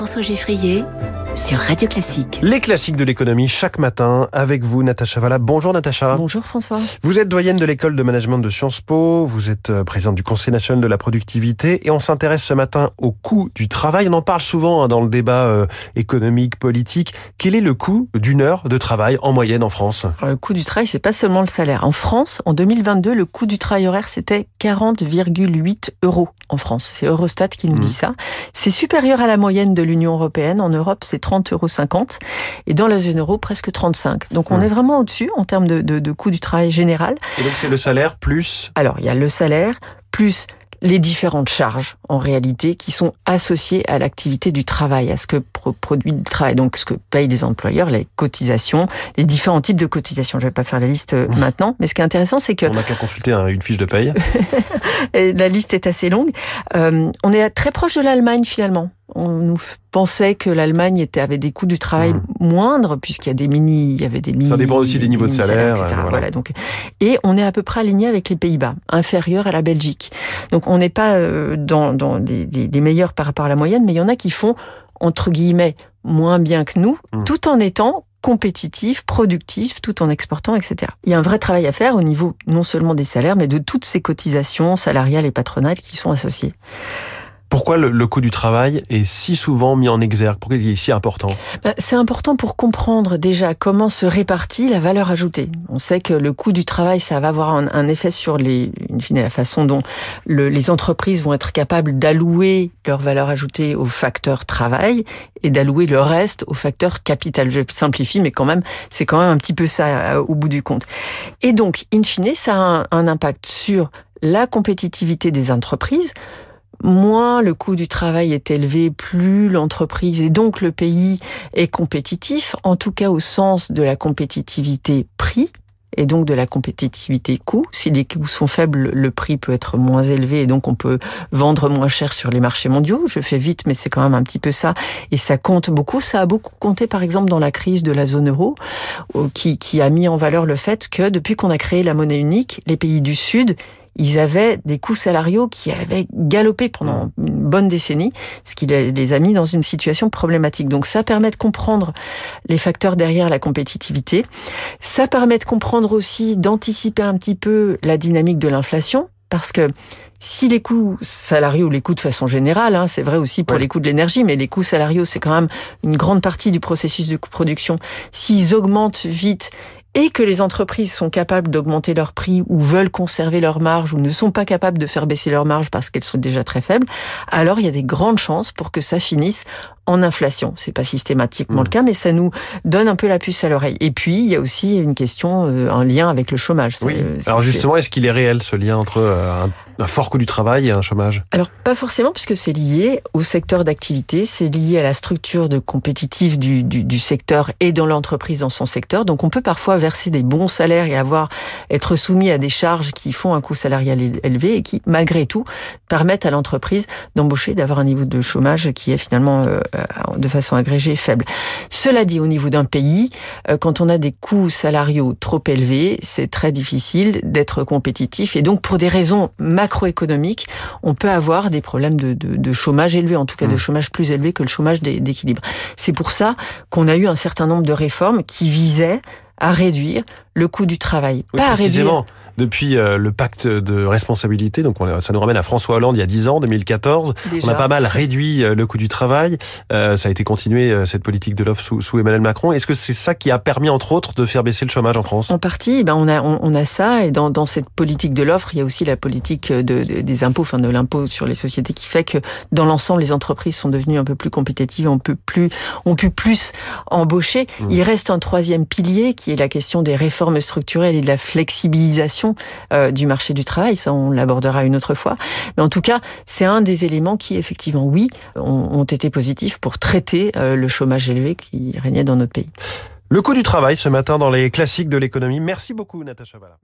François Geffrier sur Radio Classique. Les classiques de l'économie chaque matin avec vous, Natacha Valla. Bonjour Natacha. Bonjour François. Vous êtes doyenne de l'école de management de Sciences Po, vous êtes euh, présidente du Conseil national de la productivité et on s'intéresse ce matin au coût du travail. On en parle souvent hein, dans le débat euh, économique, politique. Quel est le coût d'une heure de travail en moyenne en France? Alors, Le coût du travail, c'est pas seulement le salaire. En France, en 2022, le coût du travail horaire, c'était 40,8 euros en France. C'est Eurostat qui nous Mmh. dit ça. C'est supérieur à la moyenne de l'Union européenne. En Europe, c'est 30,50 euros. Et dans la zone euro, presque 35. Donc on Mmh. est vraiment au-dessus en termes de, de, de coût du travail général. Et donc c'est le salaire plus Alors, il y a le salaire, plus les différentes charges, en réalité, qui sont associées à l'activité du travail, à ce que pro- produit le travail. Donc, ce que payent les employeurs, les cotisations, les différents types de cotisations. Je vais pas faire la liste euh, maintenant, mais ce qui est intéressant, c'est que on n'a qu'à consulter hein, une fiche de paye. la liste est assez longue. Euh, on est très proche de l'Allemagne, finalement. On nous pensait que l'Allemagne était avait des coûts du travail Mhm. moindres puisqu'il y a des mini, il y avait des mini. dépend aussi des niveaux de salaire, etc. voilà. Voilà. donc et on est à peu près aligné avec les Pays-Bas, inférieur à la Belgique. Donc on n'est pas euh, dans, dans les, les- les meilleurs par rapport à la moyenne, mais il y en a qui font entre guillemets moins bien que nous, Mhm. tout en étant compétitifs, productifs, tout en exportant, etc. Il y a un vrai travail à faire au niveau non seulement des salaires, mais de toutes ces cotisations salariales et patronales qui sont associées. Pourquoi le, le coût du travail est si souvent mis en exergue? Pourquoi il est si important? Ben, C'est important pour comprendre déjà comment se répartit la valeur ajoutée. On sait que le coût du travail, ça va avoir un, effet sur les, in fine, la façon dont le- les entreprises vont être capables d'allouer leur valeur ajoutée au facteur travail et d'allouer le reste au facteur capital. Je simplifie, mais quand même, c'est quand même un petit peu ça euh, au bout du compte. Et donc, in fine, ça a un impact sur la compétitivité des entreprises, moins le coût du travail est élevé, plus l'entreprise et donc le pays est compétitif, en tout cas au sens de la compétitivité prix et donc de la compétitivité coût. Si les coûts sont faibles, le prix peut être moins élevé et donc on peut vendre moins cher sur les marchés mondiaux. Je fais vite, mais c'est quand même un petit peu ça et ça compte beaucoup. Ça a beaucoup compté par exemple dans la crise de la zone euro qui, qui a mis en valeur le fait que depuis qu'on a créé la monnaie unique, les pays du Sud ils avaient des coûts salariaux qui avaient galopé pendant une bonne décennie, ce qui les a mis dans une situation problématique. Donc ça permet de comprendre les facteurs derrière la compétitivité. Ça permet de comprendre aussi, d'anticiper un petit peu la dynamique de l'inflation, parce que si les coûts salariaux, les coûts de façon générale, hein, c'est vrai aussi pour Ouais. les coûts de l'énergie, mais les coûts salariaux, c'est quand même une grande partie du processus de production. S'ils augmentent vite et que les entreprises sont capables d'augmenter leurs prix ou veulent conserver leurs marges ou ne sont pas capables de faire baisser leurs marges parce qu'elles sont déjà très faibles, alors il y a des grandes chances pour que ça finisse en inflation. C'est pas systématiquement Mmh. le cas, mais ça nous donne un peu la puce à l'oreille. Et puis il y a aussi une question, euh, un lien avec le chômage. Oui. Euh, Alors justement, est-ce qu'il est réel ce lien entre euh, un, un fort coût du travail et un chômage? Alors pas forcément puisque c'est lié au secteur d'activité, c'est lié à la structure de compétitive du, du, du secteur et dans l'entreprise dans son secteur. Donc on peut parfois verser des bons salaires et avoir être soumis à des charges qui font un coût salarial éle- élevé et qui malgré tout permettent à l'entreprise d'embaucher, d'avoir un niveau de chômage qui est finalement euh, de façon agrégée faible. Cela dit, au niveau d'un pays, euh, quand on a des coûts salariaux trop élevés, c'est très difficile d'être compétitif et donc pour des raisons macroéconomiques, on peut avoir des problèmes de, de, de chômage élevé, en tout cas de Mmh. chômage plus élevé que le chômage d'é- d'équilibre. C'est pour ça qu'on a eu un certain nombre de réformes qui visaient à réduire le coût du travail. Oui, pas à réduire précisément. Depuis euh, le pacte de responsabilité, donc on- ça nous ramène à François Hollande il y a 10 ans, 2014. déjà. On a pas mal réduit euh, le coût du travail. Euh, ça a été continué, cette politique de l'offre sous, sous Emmanuel Macron. Est-ce que c'est ça qui a permis, entre autres, de faire baisser le chômage en France? En partie, ben on a on, on a ça et dans, dans cette politique de l'offre, il y a aussi la politique de, de- des impôts, enfin de l'impôt sur les sociétés, qui fait que dans l'ensemble, les entreprises sont devenues un peu plus compétitives, on peut plus, on peut plus embaucher. Mmh. Il reste un troisième pilier la question des réformes structurelles et de la flexibilisation euh, du marché du travail. Ça, on l'abordera une autre fois. Mais en tout cas, c'est un des éléments qui, effectivement, oui, ont, ont été positifs pour traiter euh, le chômage élevé qui régnait dans notre pays. Le coût du travail ce matin dans les classiques de l'économie. Merci beaucoup, Natacha Valla.